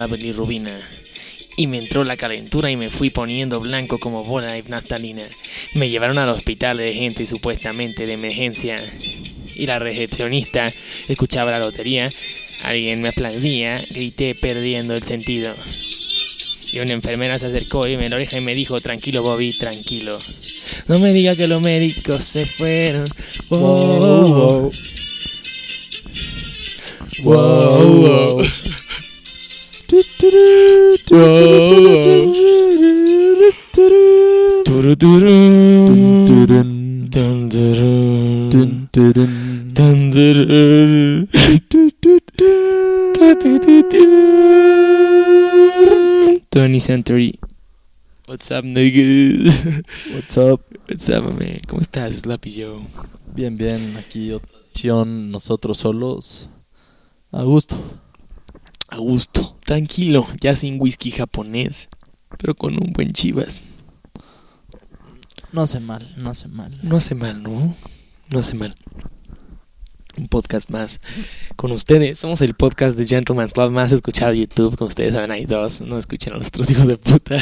a bilirrubina. Y me entró la calentura y me fui poniendo blanco como bola de naftalina. Me llevaron al hospital de gente supuestamente de emergencia. Y la recepcionista escuchaba la lotería. Alguien me aplaudía, grité perdiendo el sentido. Y una enfermera se acercó y me la oreja y me dijo, tranquilo Bobby, tranquilo. No me diga que los médicos se fueron. Wow, wow. Wow, wow. Twenty Century. What's up, nigga? What's up? What's up, man? ¿Cómo estás, Slappy Joe? Bien, bien, aquí nosotros solos. A gusto. A gusto, tranquilo, ya sin whisky japonés, pero con un buen chivas. No hace mal, no hace mal. No hace mal, ¿no? No hace mal. Un podcast más con ustedes. Somos el podcast de Gentleman's Club más escuchado de YouTube. Como ustedes saben, hay dos. No escuchen a los otros hijos de puta.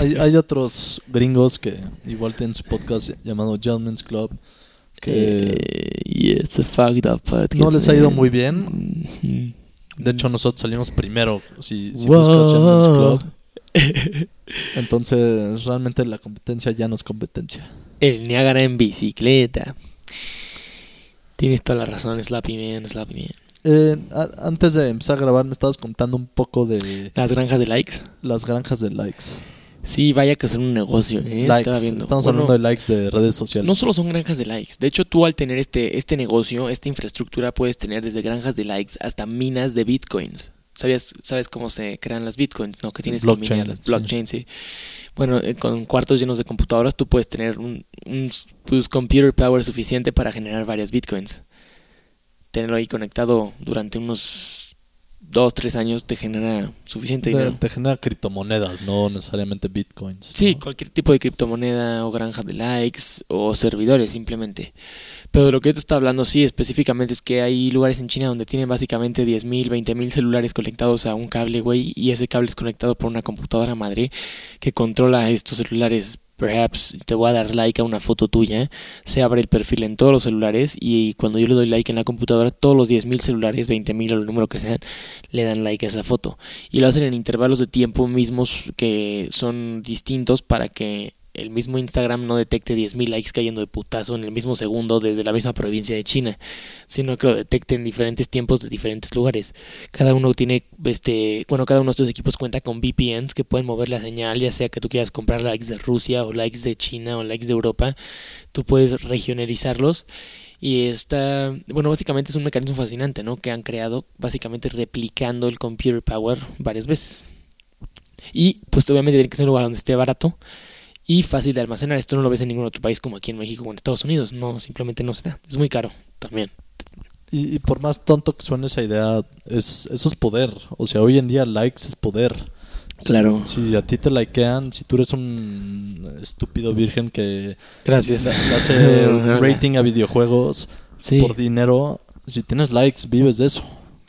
Hay, hay otros gringos que igual tienen su podcast llamado Gentleman's Club. Que Eh, yeah, it's a fucked up podcast. no les ha ido man. muy bien. Mhm. De hecho, nosotros salimos primero. Si, si Wow. buscas Gentleman's Club. Entonces, realmente la competencia ya no es competencia. El Niágara en bicicleta. Tienes toda la razón, Slappy Man, Slappy Man. Eh, a- antes de empezar a grabar, me estabas contando un poco de Las granjas de likes. las granjas de likes. Sí, vaya que son un negocio. ¿eh? likes. Estamos Bueno, hablando de likes de redes sociales. No solo son granjas de likes. De hecho, tú al tener este, este negocio, esta infraestructura, puedes tener desde granjas de likes hasta minas de bitcoins. ¿Sabías, ¿Sabes cómo se crean las bitcoins? No, que tienes que minar las sí. blockchain, sí. Bueno, eh, con cuartos llenos de computadoras tú puedes tener un, un pues, computer power suficiente para generar varias bitcoins. Tenerlo ahí conectado durante unos dos, tres años te genera suficiente Te, dinero. te genera criptomonedas, no necesariamente bitcoins. Sí, ¿no? cualquier tipo de criptomoneda o granja de likes o servidores simplemente. Pero de lo que yo te estaba hablando, sí, específicamente es que hay lugares en China donde tienen básicamente 10.000, 20.000 celulares conectados a un cable, güey, y ese cable es conectado por una computadora madre que controla estos celulares. Perhaps te voy a dar like a una foto tuya, se abre el perfil en todos los celulares y cuando yo le doy like en la computadora, todos los 10.000 celulares, 20.000 o el número que sean, le dan like a esa foto. Y lo hacen en intervalos de tiempo mismos que son distintos para que el mismo Instagram no detecte 10.000 likes cayendo de putazo en el mismo segundo desde la misma provincia de China, sino que lo detecte en diferentes tiempos de diferentes lugares. Cada uno tiene, este, bueno, cada uno de estos equipos cuenta con VPNs que pueden mover la señal, ya sea que tú quieras comprar likes de Rusia o likes de China o likes de Europa, tú puedes regionalizarlos. Y está, bueno, básicamente es un mecanismo fascinante, ¿no? Que han creado básicamente replicando el computer power varias veces. Y pues obviamente tiene que ser un lugar donde esté barato y fácil de almacenar. Esto no lo ves en ningún otro país como aquí en México o en Estados Unidos. No, simplemente no se da. Es muy caro también. Y, y por más tonto que suene esa idea, es, eso es poder. O sea, hoy en día likes es poder. Si- Claro. Si, a ti te likean, si tú eres un estúpido virgen que Gracias. le le hace rating a videojuegos Sí, por dinero, si tienes likes, vives de eso.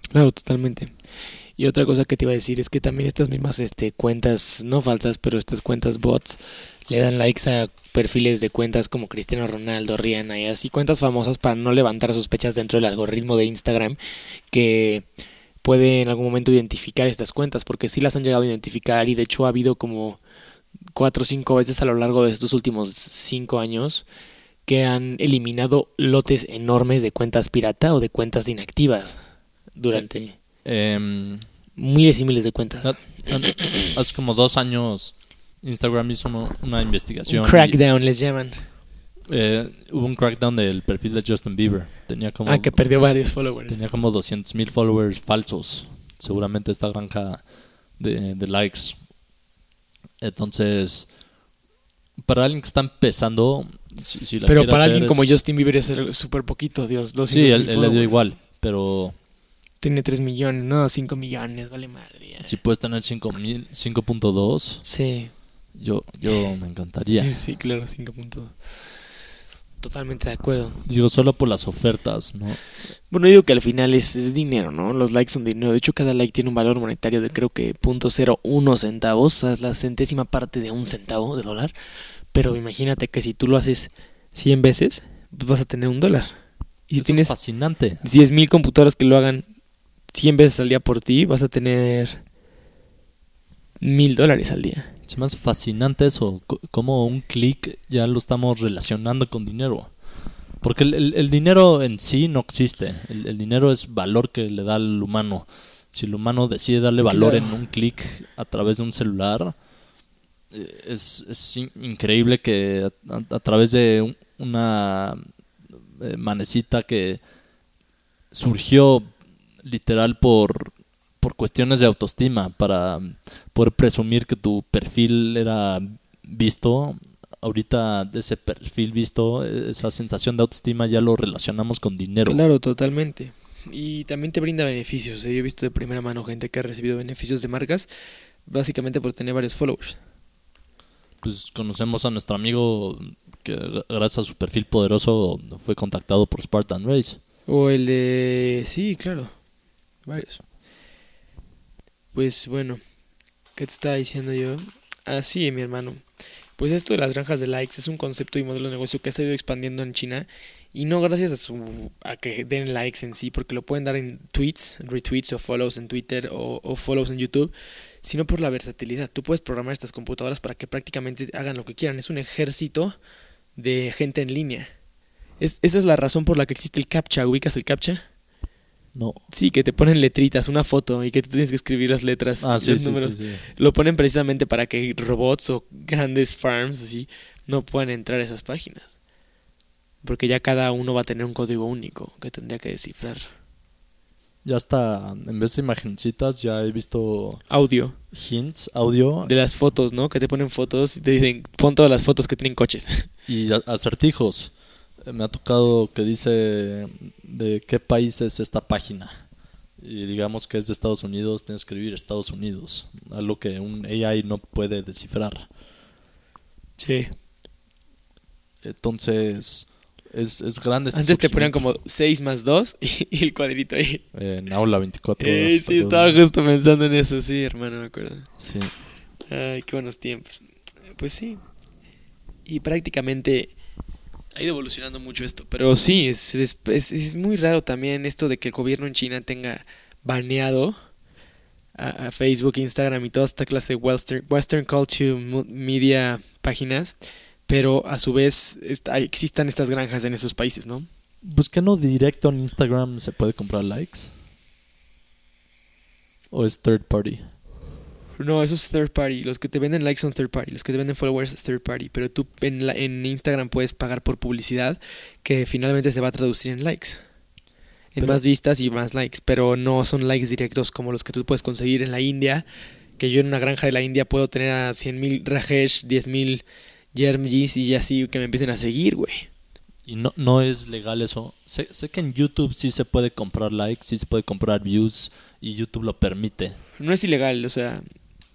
claro, totalmente. Y otra cosa que te iba a decir es que también estas mismas este, cuentas, no falsas, pero estas cuentas bots, le dan likes a perfiles de cuentas como Cristiano Ronaldo, Rihanna y así, cuentas famosas para no levantar sospechas dentro del algoritmo de Instagram que puede en algún momento identificar estas cuentas, porque sí las han llegado a identificar y de hecho ha habido como cuatro o cinco veces a lo largo de estos últimos cinco años que han eliminado lotes enormes de cuentas pirata o de cuentas inactivas durante Em, miles y miles de cuentas. Hace como dos años Instagram hizo uno- una investigación. Un y, crackdown les llaman. eh, hubo un crackdown del perfil de Justin Bieber. Tenía como, Ah, que perdió varios followers. tenía como 200 mil followers falsos. Seguramente esta granja de, de likes. Entonces, para alguien que está empezando, si, si la Pero para alguien como es- Justin Bieber es súper poquito, Dios. 200 Sí, él, él le dio igual. Pero Tiene 3 millones, no, 5 millones, vale madre. si puedes tener 5.000, 5.2, Sí, yo, yo me encantaría. sí, claro, 5 puntos. Totalmente de acuerdo. Digo, solo por las ofertas, ¿no? Bueno, yo digo que al final es, es dinero, ¿no? Los likes son dinero. De hecho, cada like tiene un valor monetario de creo que .01 centavos, o sea, es la centésima parte de un centavo de dólar. Pero imagínate que si tú lo haces 100 veces, pues vas a tener un dólar. Y si Eso tienes es fascinante. 10.000 computadoras que lo hagan 100 veces al día por ti, vas a tener mil dólares al día. Se me hace fascinante eso, como un clic ya lo estamos relacionando con dinero. Porque el, el- el dinero en sí no existe. El, el dinero es valor que le da al humano. Si el humano decide darle valor Claro. en un clic a través de un celular, eh, es, es in- increíble que a, a través de un- una eh, manecita que surgió literal por, por cuestiones de autoestima, para poder presumir que tu perfil era visto. Ahorita ese perfil visto, esa sensación de autoestima ya lo relacionamos con dinero. Claro, totalmente. Y también te brinda beneficios. ¿eh? Yo he visto de primera mano gente que ha recibido beneficios de marcas básicamente por tener varios followers. Pues conocemos a nuestro amigo que gracias a su perfil poderoso fue contactado por Spartan Race. O el de... Sí, claro. Varios. Pues bueno, ¿qué te estaba diciendo yo? Ah, sí, mi hermano. Pues esto de las granjas de likes es un concepto y modelo de negocio que ha estado expandiendo en China y no gracias a su a que den likes en sí, porque lo pueden dar en tweets, retweets o follows en Twitter o, o follows en YouTube, sino por la versatilidad. Tú puedes programar estas computadoras para que prácticamente hagan lo que quieran. Es un ejército de gente en línea. Es, esa es la razón por la que existe el CAPTCHA. ¿Ubicas el CAPTCHA? No. Sí, que te ponen letritas, una foto y que tú tienes que escribir las letras. Ah, los sí, números. sí. Lo ponen precisamente para que robots o grandes farms así no puedan entrar a esas páginas. Porque ya cada uno va a tener un código único que tendría que descifrar. Ya hasta, en vez de imagencitas, ya he visto Audio hints, audio de las fotos, ¿no? Que te ponen fotos y te dicen, pon todas las fotos que tienen coches. y acertijos. Eh, Me ha tocado que dice de qué país es esta página. Y digamos que es de Estados Unidos, tienes que escribir Estados Unidos. Algo que un AI no puede descifrar. Sí. Entonces, es, es grande este Antes te ponían como 6 más 2 y, y el cuadrito ahí. En aula 24 horas. Eh, ¿te sí, estaba justo pensando en eso, sí, hermano, me acuerdo. Sí. Ay, qué buenos tiempos. Pues sí. Y prácticamente ha ido evolucionando mucho esto. Pero sí, es, muy raro también esto de que el gobierno en China tenga baneado a, Facebook, Instagram y toda esta clase de Western, Western Culture Media páginas. Pero a su vez existan estas granjas en esos países, ¿no? Pues que no directo en Instagram se puede comprar likes. O es third party. No, eso es third party. Los que te venden likes son third party. Los que te venden followers es third party. Pero tú en, la- en Instagram puedes pagar por publicidad que finalmente se va a traducir en likes. En Pero- más vistas y más likes. Pero no son likes directos como los que tú puedes conseguir en la India. Que yo en una granja de la India puedo tener a 100.000 Rajesh, 10.000 Yermjis y así que me empiecen a seguir, güey. Y no, no es legal eso. Sé, sé que en YouTube sí se puede comprar likes, sí se puede comprar views y YouTube lo permite. No es ilegal, o sea,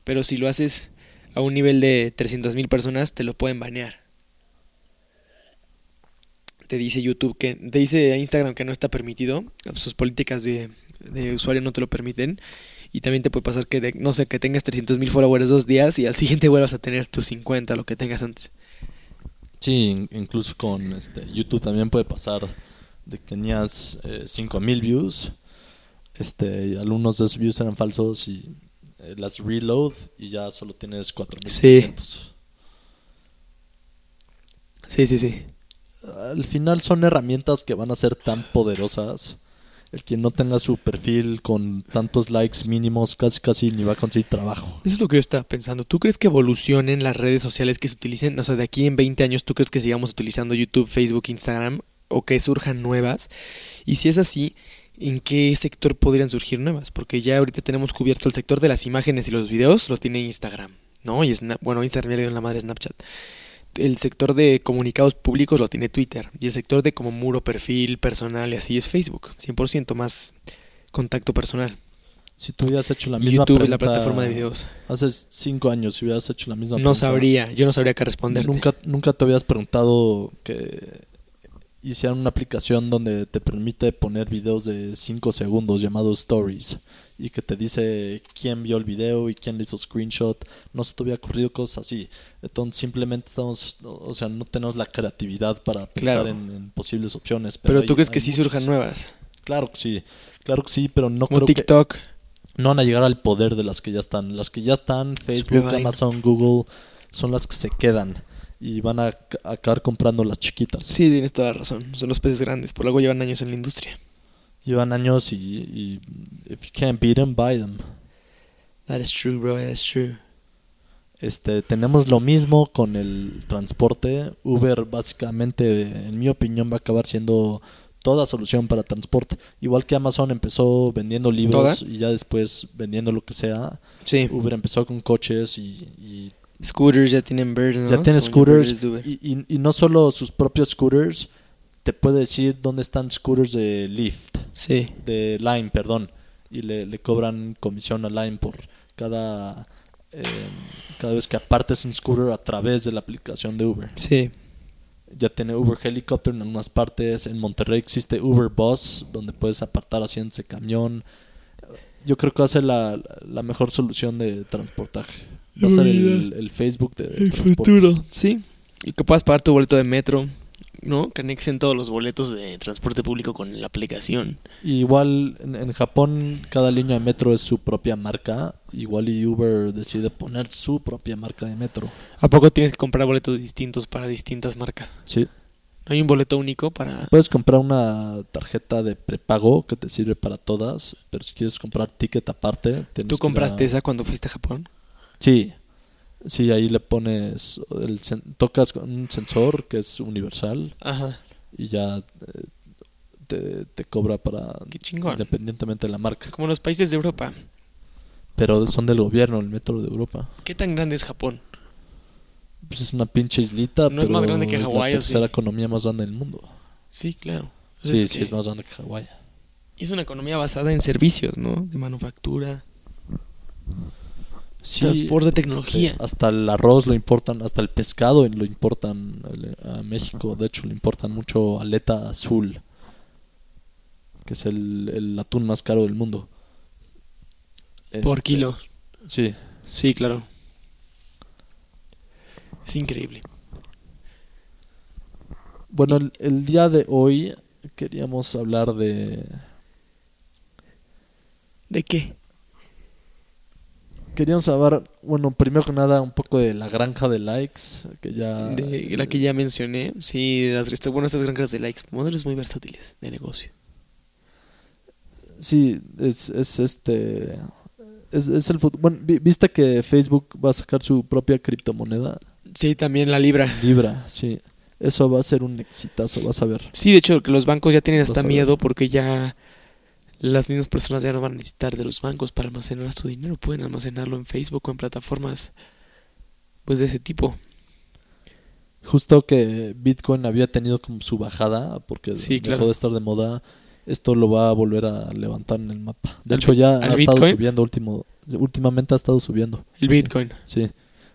pero si lo haces a un nivel de 300.000 personas, te lo pueden banear. Te dice YouTube que, te dice Instagram que no está permitido, sus políticas de, de usuario no te lo permiten. Y también te puede pasar que, de- no sé, que tengas 300.000 followers dos días y al siguiente vuelvas a tener tus 50, lo que tengas antes. Sí, in- incluso con este, YouTube también puede pasar de que tenías eh, 5000 views, este, algunos de esos views eran falsos y eh, las reload y ya solo tienes 4500. Sí, sí, sí. Al final son herramientas que van a ser tan poderosas. El que no tenga su perfil con tantos likes mínimos casi casi ni va a conseguir trabajo. Eso es lo que yo estaba pensando. ¿Tú crees que evolucionen las redes sociales que se utilicen? O sea, de aquí en 20 años, ¿tú crees que sigamos utilizando YouTube, Facebook, Instagram? ¿O que surjan nuevas? Y si es así, ¿en qué sector podrían surgir nuevas? Porque ya ahorita tenemos cubierto el sector de las imágenes y los videos, lo tiene Instagram, ¿no? Y Snap, bueno, Instagram ya le dio la madre Snapchat. El sector de comunicados públicos lo tiene Twitter. Y el sector de como muro, perfil, personal y así es Facebook. 100% más contacto personal. Si tú hubieras hecho la misma YouTube es la pregunta plataforma de videos. Hace cinco años, si hubieras hecho la misma No pregunta, sabría, yo no sabría qué responder. Nunca, nunca te habías preguntado que hicieron una aplicación donde te permite poner videos de 5 segundos llamados stories y que te dice quién vio el video y quién le hizo screenshot. No se te había ocurrido cosas así. Entonces simplemente estamos, o sea, no tenemos la creatividad para pensar Claro. en, en posibles opciones. Pero, tú crees hay que sí surjan nuevas. Claro que sí, claro que sí, pero no Como creo que TikTok. no van a llegar al poder de las que ya están. Las que ya están, Facebook. Amazon, Google, son las que se quedan y van a ca- acabar comprando las chiquitas. Sí, tienes toda la razón. Son los peces grandes. Por algo llevan años en la industria. Llevan años y, y if you can't beat them, buy them. That is true, bro. That is true. Este, tenemos lo mismo con el transporte. Uber básicamente, en mi opinión, va a acabar siendo toda solución para transporte. Igual que Amazon empezó vendiendo libros ¿Toda? y ya después vendiendo lo que sea. Sí. Uber empezó con coches y, y Scooters ya tienen Bird, ¿no? ya tiene Son scooters. De. Y, y- y no solo sus propios scooters, te puede decir dónde están scooters de Lyft, Sí. de Lime, perdón. Y le, le cobran comisión a Lime por cada, eh, cada vez que apartes un scooter a través de la aplicación de Uber. Sí. Ya tiene Uber Helicopter en algunas partes. En Monterrey existe Uber Bus, donde puedes apartar haciéndose camión. Yo creo que la, la mejor solución de transportaje. Va a ser el, el Facebook de, de transporte. Sí. Y que puedas pagar tu boleto de metro, ¿no? Que anexen todos los boletos de transporte público con la aplicación. Y Igual en, en Japón cada línea de metro es su propia marca. Igual y Uber decide poner su propia marca de metro. ¿A poco tienes que comprar boletos distintos para distintas marcas? Sí. ¿No hay un boleto único para...? Puedes comprar una tarjeta de prepago que te sirve para todas, pero si quieres comprar ticket aparte, tienes que ¿Tú compraste a- esa cuando fuiste a Japón? Sí. Sí, ahí le pones el tocas un sensor que es universal Ajá. y ya eh, te, te cobra para Qué chingón. independientemente de la marca. Como los países de Europa. Pero son del gobierno, el metro de Europa. ¿Qué tan grande es Japón? Pues es una pinche islita, No es pero más grande que es Hawái, la ¿o sí? tercera economía más grande del mundo. Sí, claro. Sí, sí, es más grande que Hawái. Es una economía basada en servicios, ¿no? De manufactura. Sí, Transporte, tecnología. este, hasta el arroz lo importan, hasta el pescado lo importan al- a México. De hecho, le importan mucho aleta azul, que es el, el atún más caro del mundo. Por Este, kilo. Sí. Sí, claro. Es increíble. Bueno, el, el día de hoy queríamos hablar de... ¿De qué? Queríamos hablar, bueno, primero que nada, un poco de la granja de likes, que ya... De la que ya mencioné. Sí, las, bueno, estas granjas de likes. Modelos muy versátiles de negocio. Sí, es, es este... Es, es el futuro. Bueno, vi- ¿viste que Facebook va a sacar su propia criptomoneda? Sí, también la libra. Libra, sí. Eso va a ser un exitazo, vas a ver. Sí, de hecho, que los bancos ya tienen hasta miedo porque ya las mismas personas ya no van a necesitar de los bancos para almacenar su dinero. Pueden almacenarlo en Facebook o en plataformas pues de ese tipo. Justo que Bitcoin había tenido como su bajada porque Sí, dejó claro. de estar de moda, esto lo va a volver a levantar en el mapa. De ¿Al hecho, ya ha estado subiendo último, últimamente ha estado subiendo. El Sí. Bitcoin. Sí,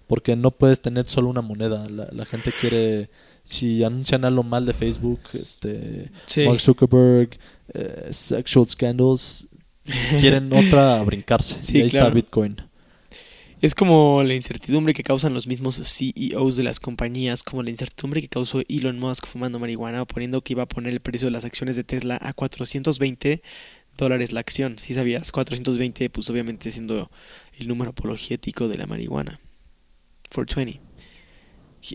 porque no puedes tener solo una moneda. La, la gente quiere, si anuncian algo mal de Facebook, este, Sí. Mark Zuckerberg, eh, sexual scandals, quieren otra a brincarse. Sí, y ahí claro. está Bitcoin. Es como la incertidumbre que causan los mismos CEOs de las compañías, como la incertidumbre que causó Elon Musk fumando marihuana o poniendo que iba a poner el precio de las acciones de Tesla a 420 dólares la acción. Si sabías, 420, pues obviamente siendo el número apologético de la marihuana. 420.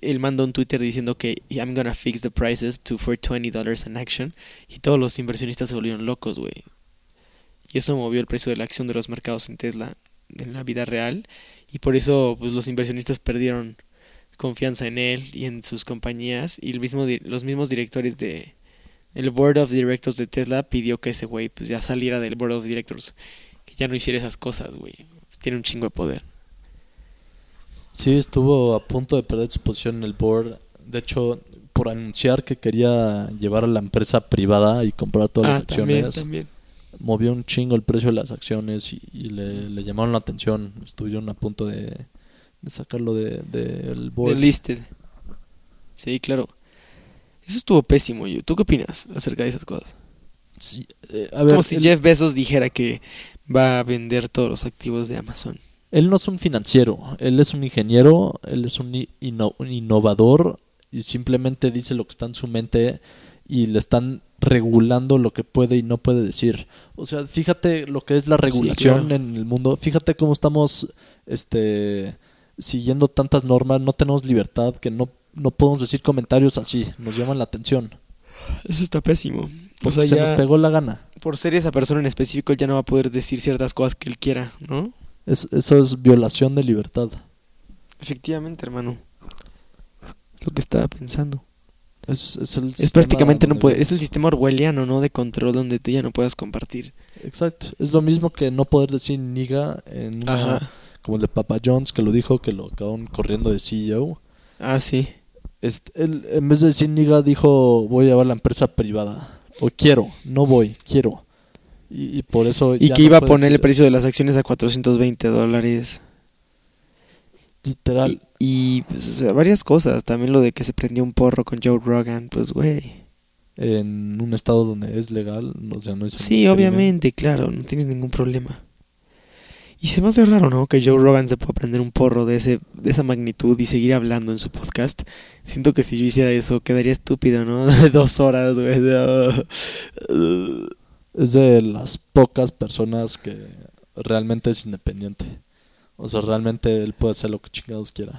Él mandó un Twitter diciendo que I'm gonna fix the prices to 420 dollars an action. Y todos los inversionistas se volvieron locos, güey. Y eso movió el precio de la acción de los mercados en Tesla en la vida real. Y por eso pues los inversionistas perdieron confianza en él y en sus compañías. Y el mismo los mismos directores de el board of directors de Tesla pidió que ese güey pues ya saliera del board of directors que ya no hiciera esas cosas güey. Pues, tiene un chingo de poder Sí, estuvo a punto de perder su posición en el board. De hecho, por anunciar que quería llevar a la empresa privada y comprar todas las Ah, acciones, también. movió un chingo el precio de las acciones y, y le, le llamaron la atención. Estuvieron a punto de, de sacarlo del de, del board. Del listed sí claro Eso estuvo pésimo. yo. ¿Tú qué opinas acerca de esas cosas? Sí, eh, a Es ver, como si Jeff Bezos dijera que va a vender todos los activos de Amazon. Él no es un financiero, él es un ingeniero, él es un, i- inno- un innovador y simplemente dice lo que está en su mente y le están regulando lo que puede y no puede decir. O sea, fíjate lo que es la regulación claro. en el mundo, fíjate cómo estamos este siguiendo tantas normas, no tenemos libertad, que no, no podemos decir comentarios así, nos llaman la atención. Eso está pésimo. O sea, se ya nos pegó la gana. por ser esa persona en específico, él ya no va a poder decir ciertas cosas que él quiera, ¿no? Es, eso es violación de libertad. Efectivamente, hermano. Lo que estaba pensando. Es, es el Es prácticamente no poder, es el sistema orwelliano, ¿no? De control donde tú ya no puedas compartir. Exacto. Es lo mismo que no poder decir niga en una, Ajá. como el de Papa John's que lo dijo que lo acabaron corriendo de CEO. Ah, sí. Este, él, en vez de decir niga dijo voy a llevar la empresa privada. O quiero, no voy, quiero. Y, y por eso Y ya que no iba a poner el precio de las acciones a 420 dólares. Literal. Y, y, pues, o sea, varias cosas. También lo de que se prendió un porro con Joe Rogan. Pues, güey. En un estado donde es legal, o sea, no es Sí, obviamente, claro. No tienes ningún problema. Y se me hace raro, ¿no? Que Joe Rogan se pueda prender un porro de, ese, de esa magnitud y seguir hablando en su podcast. Siento que si yo hiciera eso quedaría estúpido, ¿no? De dos horas, güey. Es de las pocas personas que realmente es independiente. O sea, realmente él puede hacer lo que chingados quiera.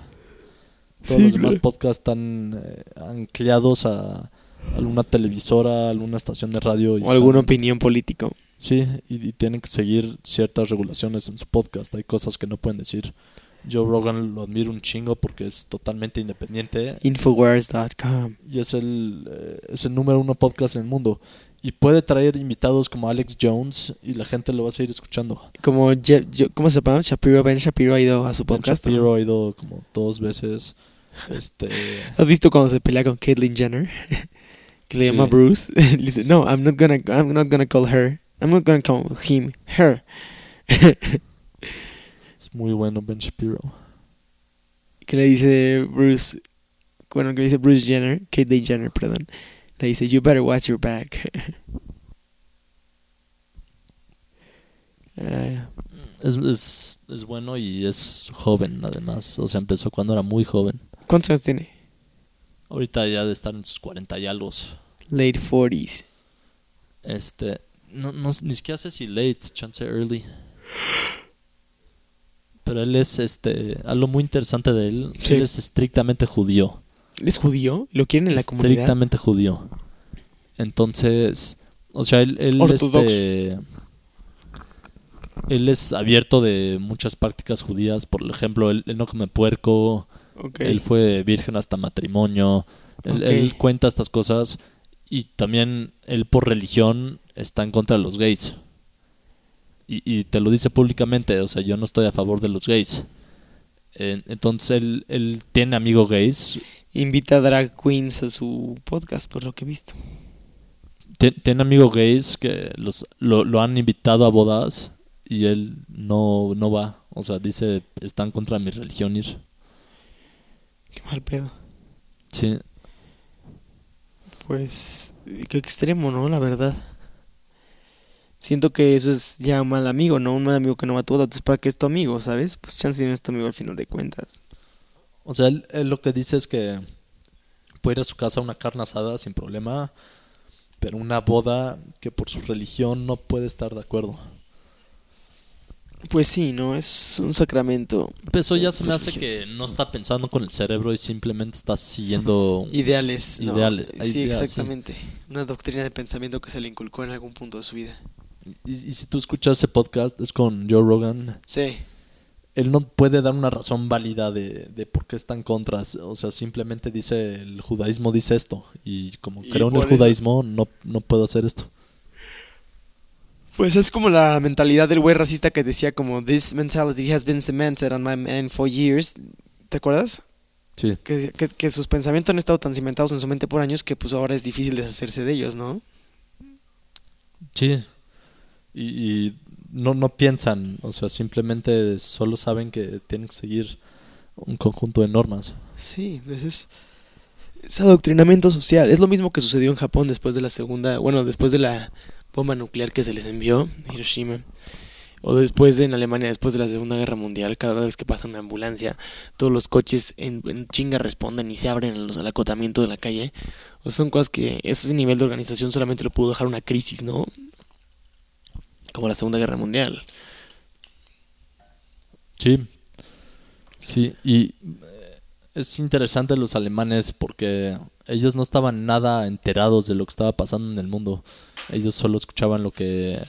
Todos Sí, los demás podcasts están eh, anclados a alguna televisora, alguna estación de radio. y o alguna opinión política. Sí, y, y tienen que seguir ciertas regulaciones en su podcast. Hay cosas que no pueden decir. Joe Rogan lo admiro un chingo porque es totalmente independiente Infowars.com. y es el, eh, es el número uno podcast en el mundo. Y puede traer invitados como Alex Jones y la gente lo va a seguir escuchando. Como Jeff, yo- ¿cómo se llama? Shapiro, Ben Shapiro ha ido a su Ben podcast. ¿no? Shapiro ha ido como dos veces. Este, ¿Has visto cuando se pelea con Caitlyn Jenner? que le Sí. llama Bruce. le dice, no, I'm not gonna, I'm not gonna call her. I'm not gonna call him, her. Es muy bueno Ben Shapiro. que le dice Bruce, bueno, que le dice Bruce Jenner, Caitlyn Jenner, perdón. Le dice, you better watch your back. Ah, Es, es, es bueno y es joven además. O sea, empezó cuando era muy joven. ¿Cuántos años tiene? Ahorita ya de estar en sus 40 y algo. Late 40s. Este, no, no, ni siquiera sé si late, chance early. Pero él es, este, algo muy interesante de él. Sí. Él es estrictamente judío. ¿Él es judío? ¿Lo quieren en la comunidad? estrictamente judío. Entonces, o sea, él, él, este, él es abierto de muchas prácticas judías. Por ejemplo, él, él no come puerco. Él fue virgen hasta matrimonio. Él, él cuenta estas cosas. Y también él por religión está en contra de los gays. Y, y te lo dice públicamente. O sea, yo no estoy a favor de los gays. En- Entonces él, él tiene amigos gays. Invita a drag queens a su podcast, por lo que he visto. Tien- Tiene amigos gays que los, lo, lo han invitado a bodas y él no, no va. O sea, dice, están contra mi religión ir. Qué mal pedo. Sí, Pues, qué extremo, ¿no? La verdad. Siento que eso es ya un mal amigo, ¿no? Un mal amigo que no va a tu boda. Entonces, ¿para qué es tu amigo, sabes? Pues chance no es tu amigo al final de cuentas. O sea, él, él lo que dice es que puede ir a su casa a una carne asada sin problema, pero una boda que por su religión no puede estar de acuerdo. Pues sí, ¿no? Es un sacramento. Pero eso ya se me hace que no está pensando con el cerebro y simplemente está siguiendo... Ideales. ¿no? Ideales, Sí, ideas, sí. exactamente. Una doctrina de pensamiento que se le inculcó en algún punto de su vida. Y, y si tú escuchas ese podcast, es con Joe Rogan, Sí. él no puede dar una razón válida de, de por qué está en contra. O sea, simplemente dice, el judaísmo dice esto. Y como Y creo en el judaísmo, no, no puedo hacer esto. Pues es como la mentalidad del güey racista que decía como This mentality has been cemented on my mind for years. ¿Te acuerdas? Sí. Que, que, que sus pensamientos han estado tan cimentados en su mente por años que pues ahora es difícil deshacerse de ellos, ¿no? Sí. Y, y no, no piensan, o sea, simplemente solo saben que tienen que seguir un conjunto de normas. Sí, pues es... es adoctrinamiento social. Es lo mismo que sucedió en Japón después de la segunda, bueno, después de la bomba nuclear que se les envió, Hiroshima. O después en Alemania, después de la Segunda Guerra Mundial, cada vez que pasa una ambulancia, todos los coches en, chinga responden y se abren los, al acotamiento de la calle. O son cosas que ese nivel de organización solamente lo pudo dejar una crisis, ¿no? Como la Segunda Guerra Mundial. Sí. Sí, y eh, es interesante los alemanes porque ellos no estaban nada enterados de lo que estaba pasando en el mundo. Ellos solo escuchaban lo que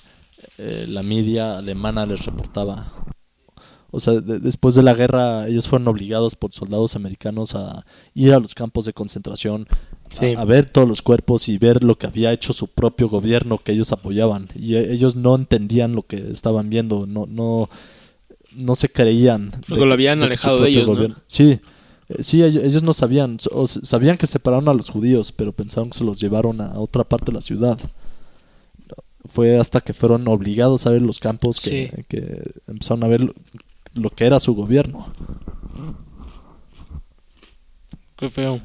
eh, la media alemana les reportaba. O sea, después de la guerra ellos fueron obligados por soldados americanos a ir a los campos de concentración, a, ver todos los cuerpos y ver lo que había hecho su propio gobierno que ellos apoyaban. Y e, ellos no entendían lo que estaban viendo, no, no, no se creían. Porque lo habían alejado de ellos. Sí, eh, sí, ellos no sabían, sabían que separaron a los judíos, pero pensaron que se los llevaron a otra parte de la ciudad fue hasta que fueron obligados a ver los campos que, empezaron a ver lo, que era su gobierno. Qué feo.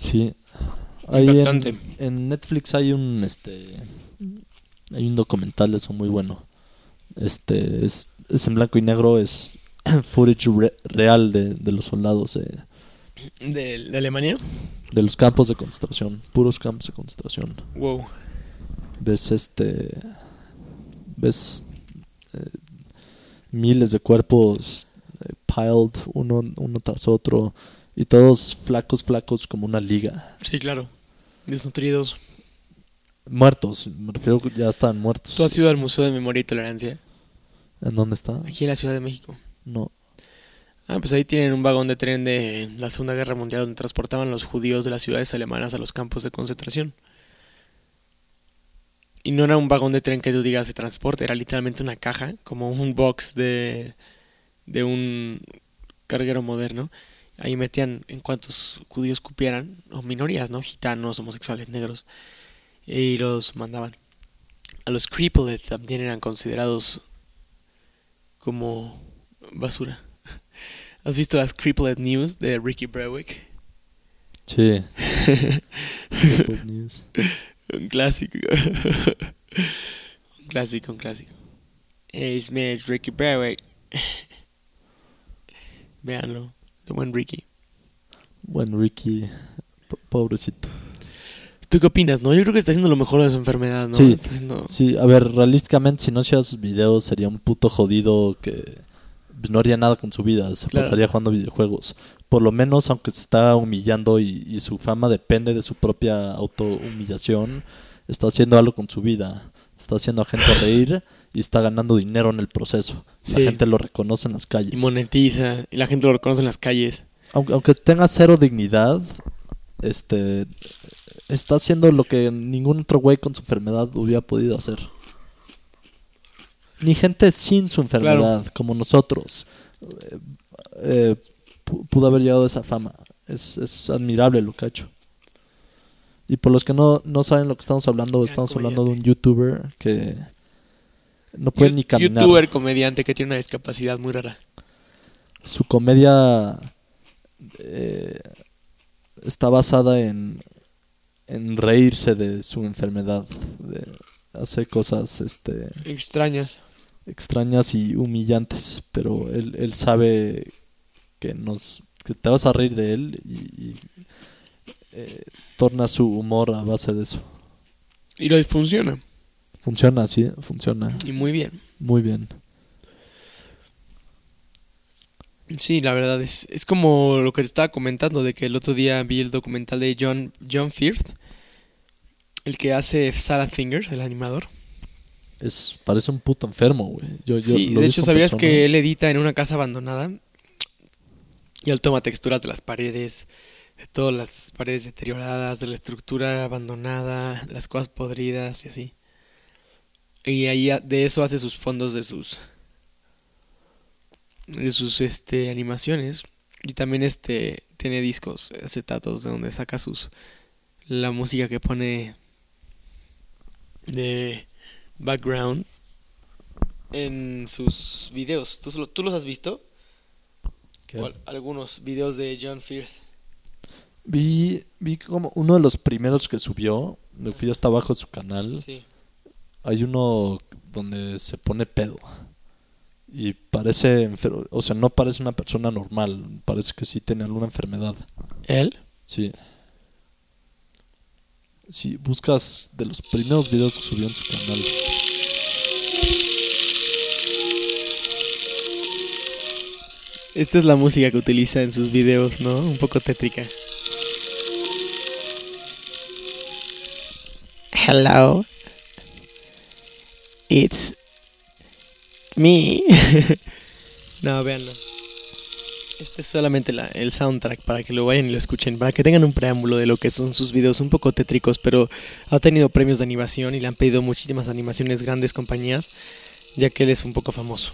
Sí. en, en, Netflix hay un este hay un documental de eso muy bueno. Este es, es en blanco y negro, es footage real de, de los soldados. Eh, ¿De, Alemania? De los campos de concentración, puros campos de concentración. Wow. Ves este. Ves eh, miles de cuerpos eh, piled uno, uno tras otro y todos flacos, flacos como una liga. Sí, claro. Desnutridos. Muertos, me refiero que ya están muertos. ¿Tú has ido al Museo de Memoria y Tolerancia? ¿En dónde está? Aquí en la Ciudad de México. No. Ah, pues ahí tienen un vagón de tren de la Segunda Guerra Mundial donde transportaban los judíos de las ciudades alemanas a los campos de concentración. Y no era un vagón de tren que tú digas de transporte, era literalmente una caja, como un box de, de un carguero moderno. Ahí metían en cuantos judíos cupieran, o minorías, ¿no? Gitanos, homosexuales, negros, y los mandaban. A los crippled también eran considerados como basura. ¿Has visto las Crippled News de Ricky Brewick? Sí. News. Un clásico. un clásico, un clásico. Es Ricky Brewick. Veanlo. De buen Ricky. Buen Ricky. pobrecito. ¿Tú qué opinas, no? Yo creo que está haciendo lo mejor de su enfermedad, ¿no? Sí, sí a ver, realísticamente, si no hacía sus videos, sería un puto jodido que no haría nada con su vida, se pasaría jugando videojuegos. Por lo menos, aunque se está humillando y, su fama depende de su propia autohumillación, está haciendo algo con su vida. Está haciendo a gente reír y está ganando dinero en el proceso. La gente lo reconoce en las calles. Y monetiza, y la gente lo reconoce en las calles. Aunque, aunque tenga cero dignidad, este está haciendo lo que ningún otro güey con su enfermedad hubiera podido hacer ni gente sin su enfermedad, como nosotros, eh, eh, pudo haber llegado a esa fama. Es, admirable lo que ha hecho. Y por los que no, no saben lo que estamos hablando, estamos hablando de un youtuber que no puede ni caminar. Youtuber comediante que tiene una discapacidad muy rara. Su comedia eh, está basada en, en reírse de su enfermedad, de hacer cosas este extrañas extrañas y humillantes, pero él, él sabe que nos que te vas a reír de él y, eh, torna su humor a base de eso. Y lo funciona. Funciona, sí, funciona. Y muy bien. Muy bien. Sí, la verdad es, es como lo que te estaba comentando de que el otro día vi el documental de John, John Firth, el que hace Salad Fingers, el animador. Es, parece un puto enfermo, güey. sí, de hecho, ¿sabías que él edita en una casa abandonada? Y él toma texturas de las paredes, de todas las paredes deterioradas, de la estructura abandonada, las cosas podridas y así. Y ahí de eso hace sus fondos de sus de sus este animaciones y también este tiene discos acetatos de donde saca sus la música que pone de background en sus videos. ¿Tú, ¿tú los has visto? algunos videos de John Firth. Vi, vi como uno de los primeros que subió, me fui hasta abajo de su canal. Sí. Hay uno donde se pone pedo. Y parece, enfer- o sea, no parece una persona normal, parece que sí tiene alguna enfermedad. ¿Él? Sí. Si buscas de los primeros videos que subió en su canal. Esta es la música que utiliza en sus videos, ¿no? Un poco tétrica. Hello. It's me. no, véanlo. Este es solamente la- el soundtrack para que lo vayan y lo escuchen, para que tengan un preámbulo de lo que son sus videos un poco tétricos, pero ha tenido premios de animación y le han pedido muchísimas animaciones grandes compañías, ya que él es un poco famoso.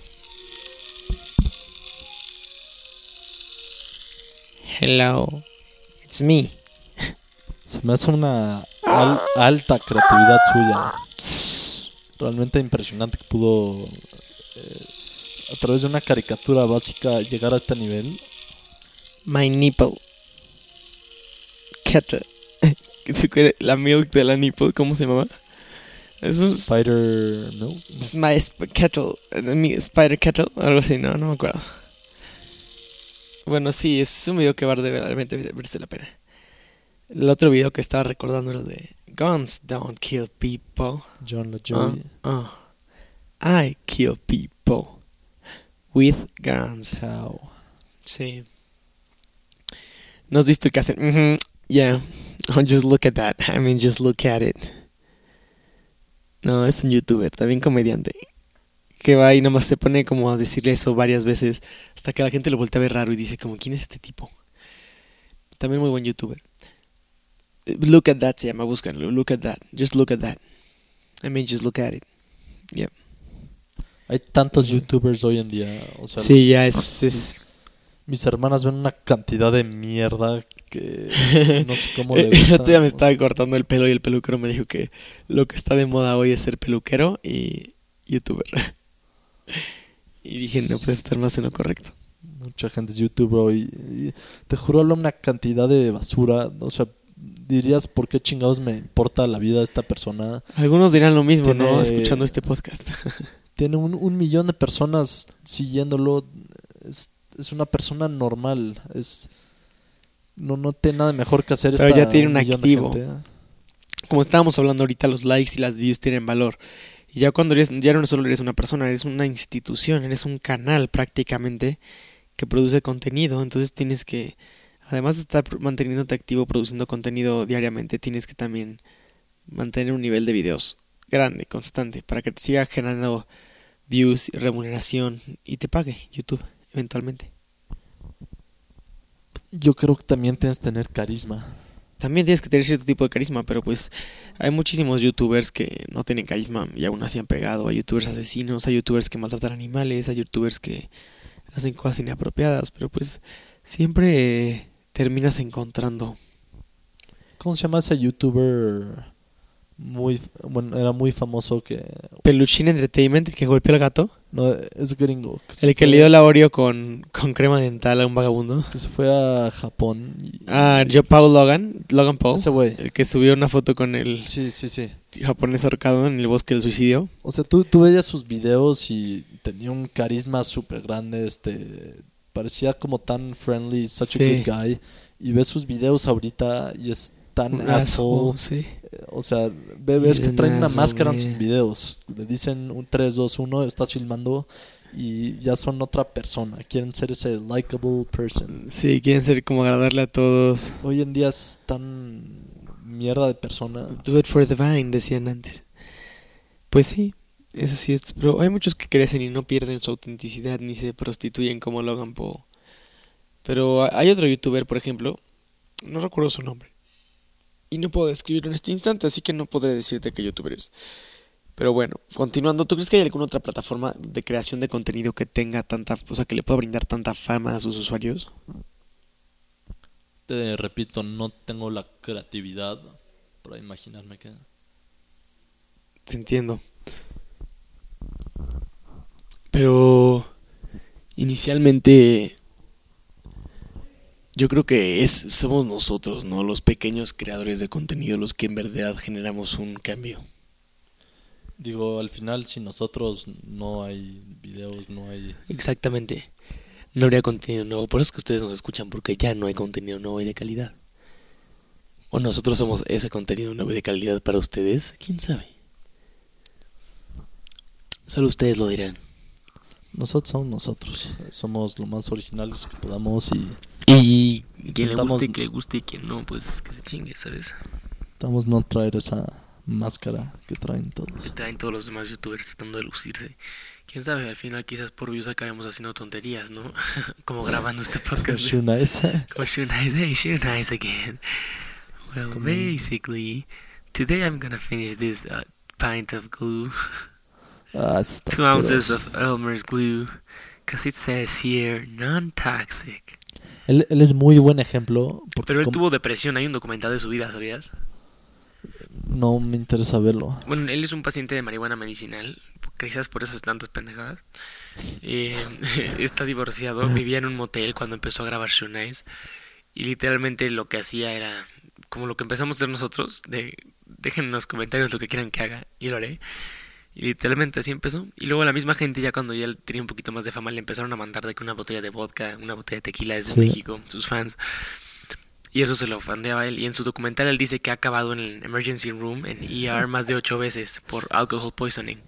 Hello, it's me. Se me hace una al- alta creatividad suya. Realmente impresionante que pudo, eh, a través de una caricatura básica, llegar a este nivel. My nipple. Kettle. La milk de la nipple, ¿cómo se llamaba? Eso es Spider. ¿no? es my sp- kettle. eh, Spider kettle, algo así, no, no me acuerdo. Bueno, sí, es un video que vale realmente verse la pena. El otro video que estaba recordando era de Guns don't kill people. John LaJoy. Uh, I kill people with guns. How? Sí. ¿No has visto que hacen? "Mhm, yeah. Oh, just look at that. I mean, just look at it. No, es un youtuber, también comediante. Que va y nomás se pone como a decirle eso varias veces. Hasta que la gente lo voltea a ver raro y dice como, ¿quién es este tipo? También muy buen youtuber. Eh, Look at that se llama, búscanlo. Look at that. Just look at that. I mean, just look at it. Hay tantos youtubers hoy en día. O sea, Sí, ya es, es mis hermanas ven una cantidad de mierda que no sé cómo le gusta. otro día me estaba cortando el pelo y el peluquero me dijo que lo que está de moda hoy es ser peluquero y youtuber. Y dije, no puedes estar más en lo correcto. Mucha gente es youtuber hoy. y te juro, habla una cantidad de basura. O sea, dirías, ¿por qué chingados me importa la vida de esta persona? Algunos dirán lo mismo, ¿no? Escuchando este podcast. Tiene un, un millón de personas siguiéndolo. Es, es una persona normal. Es no, no tiene nada mejor que hacer. Pero esta- ya tiene un activo. gente. Como estábamos hablando ahorita, los likes y las views tienen valor. Y ya cuando eres, ya no solo eres una persona, eres una institución, eres un canal prácticamente que produce contenido. Entonces tienes que, además de estar manteniéndote activo produciendo contenido diariamente, tienes que también mantener un nivel de videos grande, constante, para que te siga generando views, y remuneración y te pague YouTube eventualmente. Yo creo que también tienes que tener carisma. También tienes que tener cierto tipo de carisma, pero pues hay muchísimos youtubers que no tienen carisma y aún así han pegado. Hay youtubers asesinos, hay youtubers que maltratan animales, hay youtubers que hacen cosas inapropiadas, pero pues siempre terminas encontrando. ¿Cómo se llama ese youtuber? Muy, bueno, era muy famoso que... Peluchín Entertainment, el que golpeó al gato, No, es gringo. el que le dio la Oreo con, con crema dental a un vagabundo. Que se fue a Japón. y- Ah, Joe Paul Logan, Logan Paul, Ese güey. el que subió una foto con el Sí, sí, sí. japonés ahorcado en el bosque del suicidio. O sea, tú, tú veías sus videos y tenía un carisma súper grande, este... Parecía como tan friendly, such Sí. a good guy. Y ves sus videos ahorita y es tan asshole. asshole, sí. O sea, ve- ves que traen una asshole, máscara en man. sus videos. Le dicen un 3, 2, 1, estás filmando y ya son otra persona. Quieren ser ese likable person. Sí, quieren ser como agradarle a todos. Hoy en día es tan mierda de persona. Do it for the vine, decían antes. Pues sí, eso sí es. Pero hay muchos que crecen y no pierden su autenticidad ni se prostituyen como Logan Paul. Pero hay otro youtuber, por ejemplo, no recuerdo su nombre. Y no puedo describirlo en este instante, así que no podré decirte qué youtuber es. Pero bueno, continuando, ¿tú crees que hay alguna otra plataforma de creación de contenido que tenga tanta, o sea, que le pueda brindar tanta fama a sus usuarios? Te repito, no tengo la creatividad para imaginarme que... Te entiendo. Pero inicialmente Yo creo que es somos nosotros, ¿no? Los pequeños creadores de contenido los que en verdad generamos un cambio. Digo, al final, si nosotros no hay videos, no hay. Exactamente. No habría contenido nuevo. Por eso es que ustedes nos escuchan, porque ya no hay contenido nuevo y de calidad. O nosotros somos ese contenido nuevo y de calidad para ustedes. ¿Quién sabe? Solo ustedes lo dirán. Nosotros somos nosotros. Somos lo más originales que podamos y. Y quien le guste y que le guste y quien no, pues que se chingue, ¿sabes? Intentamos no traer esa máscara que traen todos. Se traen todos los demás youtubers tratando de lucirse. Quién sabe, al final quizás por views acabemos haciendo tonterías, ¿no? Como grabando este podcast. Shoe Nice. Como nice, hey, shoe nice again. Well, como- basically, today I'm gonna finish this uh, pint of glue, Ah, eso está two ounces of Elmer's glue, because it says here non-toxic. Él, él es muy buen ejemplo. Porque Pero él com- tuvo depresión, hay un documental de su vida, ¿sabías? No me interesa verlo. Bueno, él es un paciente de marihuana medicinal, quizás por eso es tantas pendejadas. Eh, está divorciado, vivía en un motel cuando empezó a grabar Shoe Nice y literalmente lo que hacía era como lo que empezamos a hacer nosotros, de dejen en los comentarios lo que quieran que haga y lo haré. Y literalmente así empezó. Y luego la misma gente ya cuando ya tenía un poquito más de fama le empezaron a mandar de que una botella de vodka, una botella de tequila desde Sí. México, sus fans. Y eso se lo fandeaba a él. Y en su documental él dice que ha acabado en el emergency room, en ER, más de ocho veces por alcohol poisoning.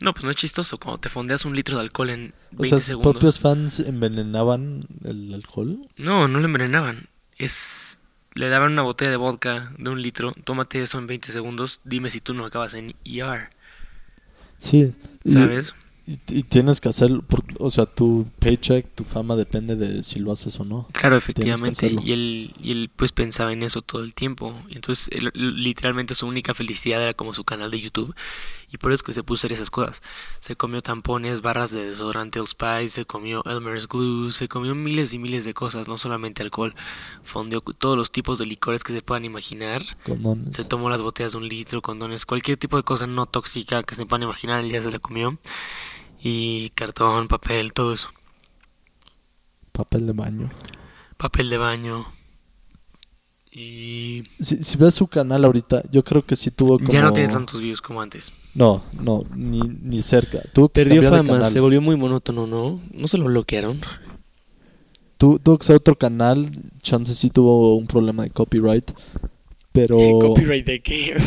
No, pues no es chistoso. Cuando te fondeas un litro de alcohol en 20 O sea, sus segundos. propios fans envenenaban el alcohol. No, no le envenenaban. Es. Le daban una botella de vodka de un litro. Tómate eso en 20 segundos. Dime si tú no acabas en ER. Sí. ¿Sabes? Y, y tienes que hacerlo. por- o sea, tu paycheck, tu fama depende de si lo haces o no. Claro, efectivamente. Y él, y él pues pensaba en eso todo el tiempo. Entonces él- literalmente su única felicidad era como su canal de YouTube. Y por eso es que se puso a hacer esas cosas. Se comió tampones, barras de desodorante Old Spice, se comió Elmer's Glue, se comió miles y miles de cosas, no solamente alcohol. Fondeó todos los tipos de licores que se puedan imaginar. Condones. Se tomó las botellas de un litro, condones, cualquier tipo de cosa no tóxica que se puedan imaginar, ya se la comió. Y cartón, papel, todo eso. Papel de baño. Papel de baño. Y Si, si ves su canal ahorita, yo creo que sí tuvo como... ya no tiene tantos views como antes. No, no, ni, ni cerca. Tuvo que Perdió cambiar de fama, canal. se volvió muy monótono, ¿no? No se lo bloquearon. Tu- tuvo que ser otro canal. Chance sí tuvo un problema de copyright. Pero... ¿Copyright de qué?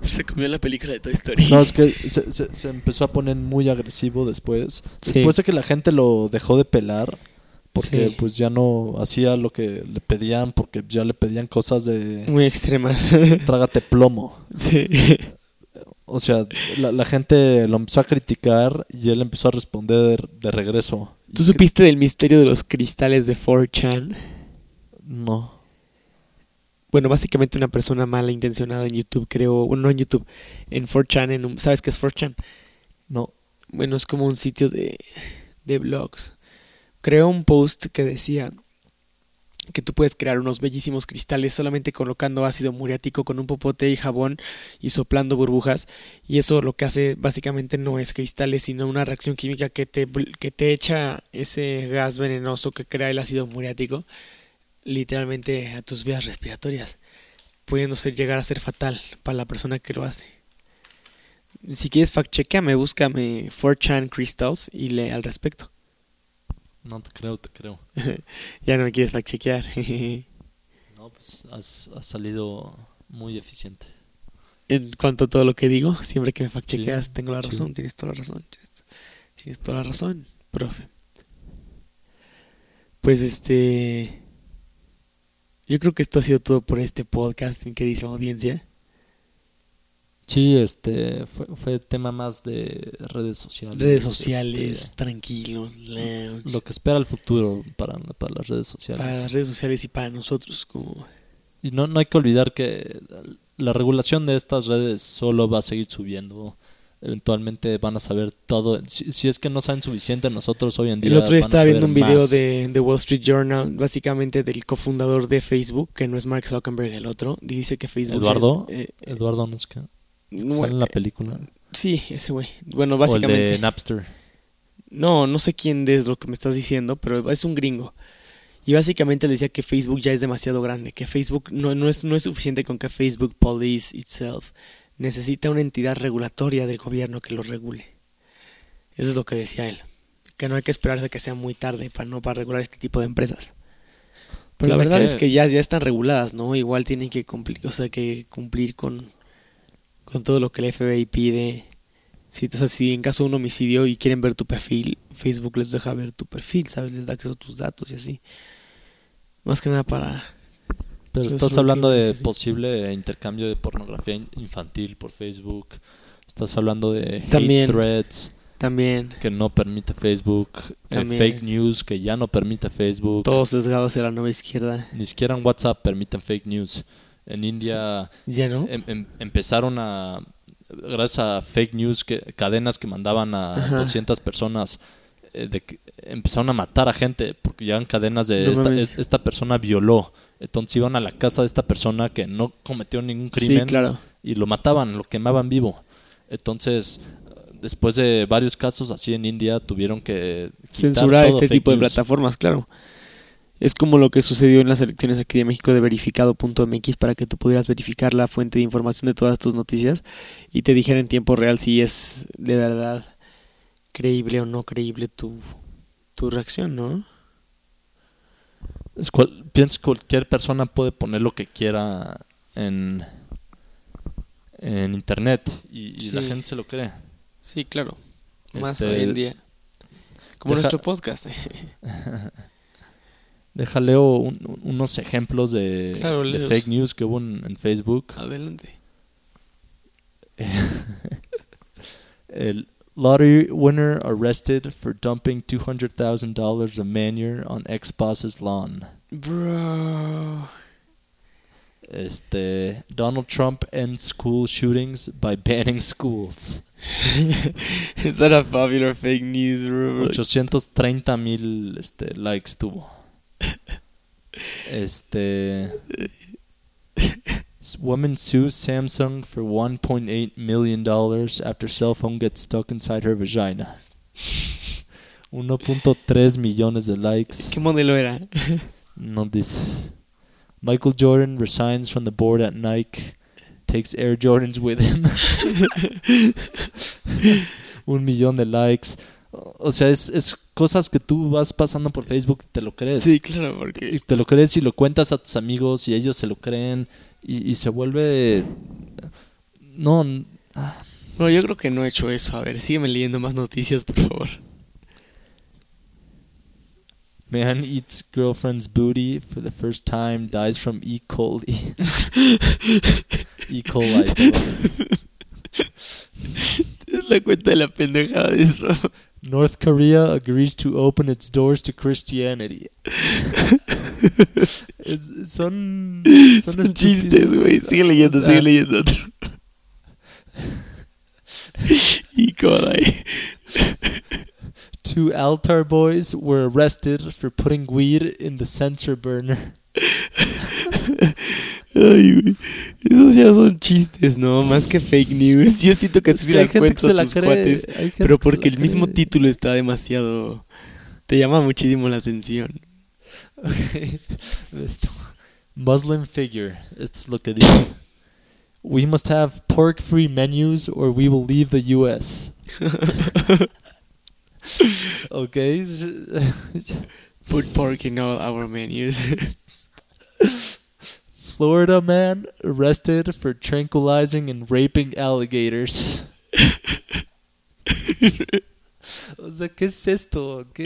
O sea, se comió la película de Toy Story. No, es que se, se- se empezó a poner muy agresivo después. Sí. Después de que la gente lo dejó de pelar. Porque Sí. pues ya no hacía lo que le pedían. Porque ya le pedían cosas de... Muy extremas. Trágate plomo. sí. O sea, la, la gente lo empezó a criticar y él empezó a responder de regreso. ¿Tú supiste del misterio de los cristales de 4chan? que- No. Bueno, básicamente una persona mala intencionada en YouTube creó, bueno, no en YouTube, en 4chan, en un, ¿sabes qué es 4chan? No. Bueno, es como un sitio de, de blogs. Creó un post que decía que tú puedes crear unos bellísimos cristales solamente colocando ácido muriático con un popote y jabón y soplando burbujas. Y eso lo que hace básicamente no es cristales, sino una reacción química que te, que te echa ese gas venenoso que crea el ácido muriático literalmente a tus vías respiratorias, pudiendo ser- llegar a ser fatal para la persona que lo hace. Si quieres fact chequeame, búscame 4chan crystals y lee al respecto. No te creo, te creo. ya no me quieres fact chequear. No, pues has, has salido muy eficiente. en cuanto a todo lo que digo, siempre que me fact Sí, chequeas, tengo la sí. razón, tienes toda la razón. tienes- Tienes toda la razón, profe. Pues este. Yo creo que esto ha sido todo por este podcast, mi queridísima audiencia. Sí, este fue, fue tema más de redes sociales. Redes sociales, este, tranquilo, lounge. lo que espera el futuro para, para las redes sociales. para las redes sociales y para nosotros como Y no, no hay que olvidar que la regulación de estas redes solo va a seguir subiendo. Eventualmente van a saber todo. Si, si es que no saben suficiente, nosotros hoy en día. el otro día estaba viendo un video de, de Wall Street Journal básicamente del cofundador de Facebook que no es Mark Zuckerberg el otro dice que Facebook Eduardo. es, eh, Eduardo no, Sale en la película. sí ese güey bueno O el básicamente de Napster. no no sé quién es lo que me estás diciendo pero es un gringo Y básicamente él decía que Facebook ya es demasiado grande, que Facebook no, no, es, no es suficiente con que Facebook police itself. Necesita una entidad regulatoria del gobierno que lo regule. Eso es lo que decía él. Que no hay que esperarse a que sea muy tarde para no para regular este tipo de empresas. Pero la verdad que- es que ya, ya están reguladas, ¿no? Igual tienen que cumplir, o sea, que cumplir con, con todo lo que el FBI pide. Si, o sea, si en caso de un homicidio y quieren ver tu perfil, Facebook les deja ver tu perfil, ¿sabes? Les da acceso a tus datos y así. Más que nada para... Pero Eso es estás hablando de necesito. posible intercambio de pornografía in- infantil por Facebook. Estás hablando de hate También. threads También que no permite Facebook. eh, También. fake news que ya no permite Facebook. todos sesgados hacia la nueva izquierda. Ni siquiera en WhatsApp permiten fake news. En India em- em- empezaron a, gracias a fake news, que, cadenas que mandaban a Ajá. 200 personas, eh, de empezaron a matar a gente porque llegan cadenas de No esta, mames. es- esta persona violó. Entonces iban a la casa de esta persona que no cometió ningún Sí, crimen claro. y lo mataban, lo quemaban vivo. Entonces, después de varios casos así en India, tuvieron que censurar este tipo de plataformas, claro. Es como lo que sucedió en las elecciones aquí de México de verificado.mx para que tú pudieras verificar la fuente de información de todas tus noticias y te dijera en tiempo real si es de verdad creíble o no creíble tu, tu reacción, ¿no? Es cual- pienso que cualquier persona puede poner lo que quiera en, en internet y, y la gente se lo cree. Sí, claro. Más Este, hoy en día. Como deja- nuestro podcast. Deja leo un- un- unos ejemplos de, Claro, de léelos. fake news que hubo en, en Facebook. Adelante. El lottery winner arrested for dumping $200,000 of manure on ex-boss's lawn. Bro. Este, Donald Trump ends school shootings by banning schools. Is that a popular fake news? 830 mil este, likes tuvo. Este. Woman sues Samsung for 1.8 million dollars after cell phone gets stuck inside her vagina. 1.3 millones de likes. ¿Qué modelo era? No dice. Michael Jordan resigns from the board at Nike. Takes Air Jordans with him. Un millón de likes. O sea, es, es cosas que tú vas pasando por Facebook y te lo crees. Sí, claro, Y porque... te lo crees y lo cuentas a tus amigos y ellos se lo creen. Y, y se vuelve. No. n- Bueno, yo creo que no he hecho eso. A ver, sígueme leyendo más noticias, por favor. Man eats girlfriend's booty for the first time, dies from E. coli. e. coli. Es la cuenta de la pendejada de eso. North Korea agrees to open its doors to Christianity. Es- son son, Son chistes, güey. Sigue leyendo, O sea, sigue leyendo y Kodai. Two altar boys were arrested for putting weed in the sensor burner. Ay, güey. Esos ya son chistes, ¿no? Más que fake news. Yo siento que así las cuento a la tus cree, cuates. Pero porque el mismo título está demasiado... Te llama muchísimo la atención. Okay. Esto. Muslim figure. Esto es lo que dice. We must have pork-free menus or we will leave the U.S. okay. Put pork in all our menus. Florida man arrested for tranquilizing and raping alligators. o sea, ¿qué es esto? ¿Qué?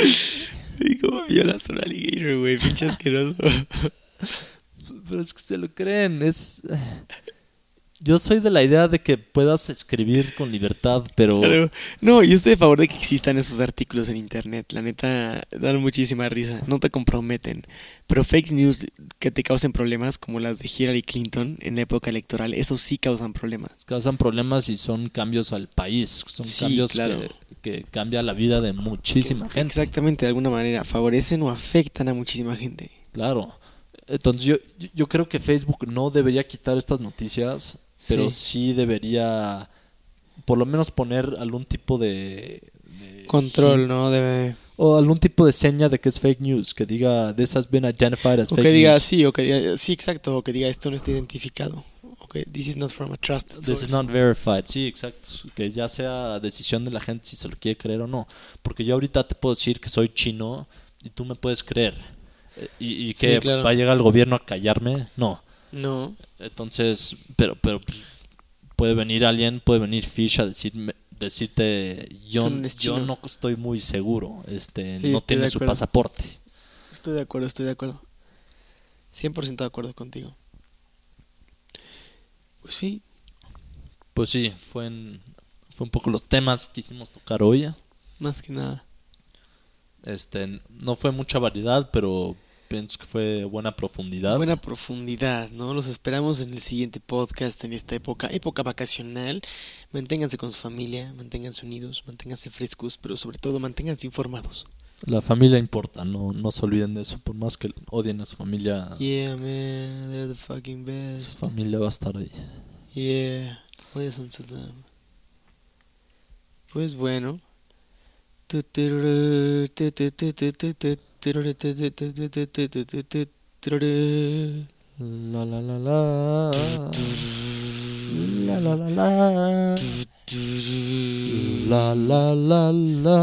y como violas un alligator, güey. Pinche asqueroso. Pero es que se lo creen, es... Yo soy de la idea de que puedas escribir con libertad, pero... Claro. No, yo estoy a favor de que existan esos artículos en internet. La neta, dan muchísima risa. No te comprometen. Pero fake news que te causen problemas, como las de Hillary Clinton en la época electoral, eso sí causan problemas. causan problemas y son cambios al país, son Sí, cambios claro. que, que cambia la vida de muchísima gente. Exactamente, de alguna manera. Favorecen o afectan a muchísima gente. Claro. Entonces yo- yo creo que Facebook no debería quitar estas noticias, pero sí debería por lo menos poner algún tipo de... de Control, ¿no? Debe... o algún tipo de seña de que es fake news, que diga this has been identified as O fake que diga news. sí, o que diga, sí, exacto, o que diga esto no está identificado. O que this is not from a trusted This source. is not verified. Sí, exacto. Que ya sea decisión de la gente si se lo quiere creer o no. Porque yo ahorita te puedo decir que soy chino y tú me puedes creer. Eh, Y, Sí, que claro. va a llegar el gobierno a callarme. No. No, Entonces, pero, pero pues, puede venir alguien, puede venir Fish a decirme, decirte, yo, yo no estoy muy seguro, este, Sí, no tiene su pasaporte. estoy de acuerdo, estoy de acuerdo. 100% de acuerdo contigo. Pues sí, Pues sí, fue, en- fue un poco los temas que quisimos tocar hoy. más que nada. Este, no fue mucha variedad, pero pienso que fue buena profundidad. Buena profundidad, ¿no? Los esperamos en el siguiente podcast en esta época, época vacacional. Manténganse con su familia, manténganse unidos, manténganse frescos, pero sobre todo manténganse informados. La familia importa, no, no se olviden de eso, por más que odien a su familia, Yeah, man, they're the fucking su best. familia va a estar ahí. Yeah, listen to them. Pues bueno. La la la la. La la la la. La la la la.